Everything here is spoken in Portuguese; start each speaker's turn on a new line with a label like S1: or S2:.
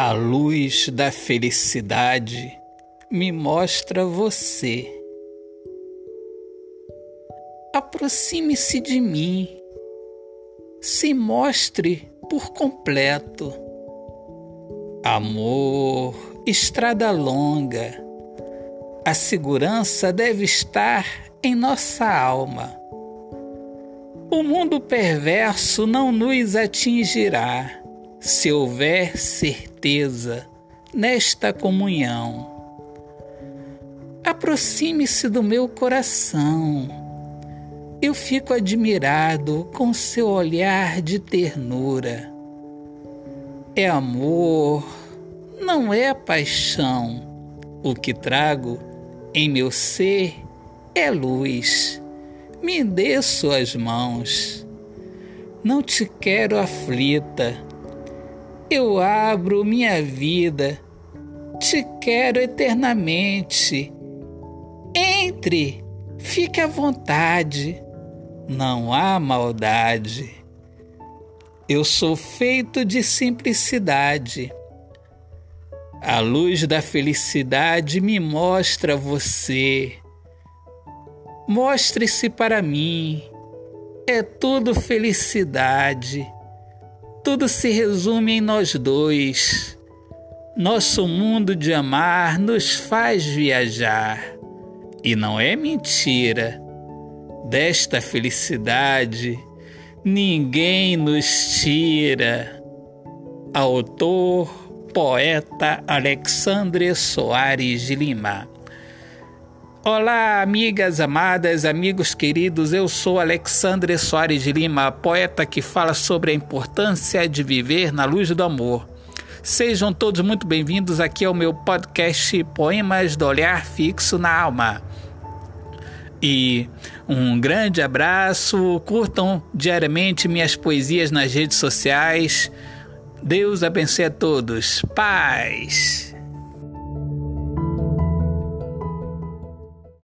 S1: A luz da felicidade me mostra você. Aproxime-se de mim, se mostre por completo. Amor, estrada longa, a segurança deve estar em nossa alma. O mundo perverso não nos atingirá se houver certeza nesta comunhão. Aproxime-se do meu coração. Eu fico admirado com seu olhar de ternura. É amor, não é paixão. O que trago em meu ser é luz. Me dê suas mãos. Não te quero aflita eu abro minha vida, te quero eternamente. Entre, fique à vontade, não há maldade. Eu sou feito de simplicidade. A luz da felicidade me mostra você. Mostre-se para mim. É tudo felicidade tudo se resume em nós dois. Nosso mundo de amar nos faz viajar. E não é mentira. Desta felicidade ninguém nos tira. Autor, poeta Alexandre Soares de Lima. Olá, amigas amadas, amigos queridos. Eu sou Alexandre Soares de Lima, poeta que fala sobre a importância de viver na luz do amor. Sejam todos muito bem-vindos aqui ao meu podcast Poemas do Olhar Fixo na Alma. E um grande abraço, curtam diariamente minhas poesias nas redes sociais. Deus abençoe a todos. Paz!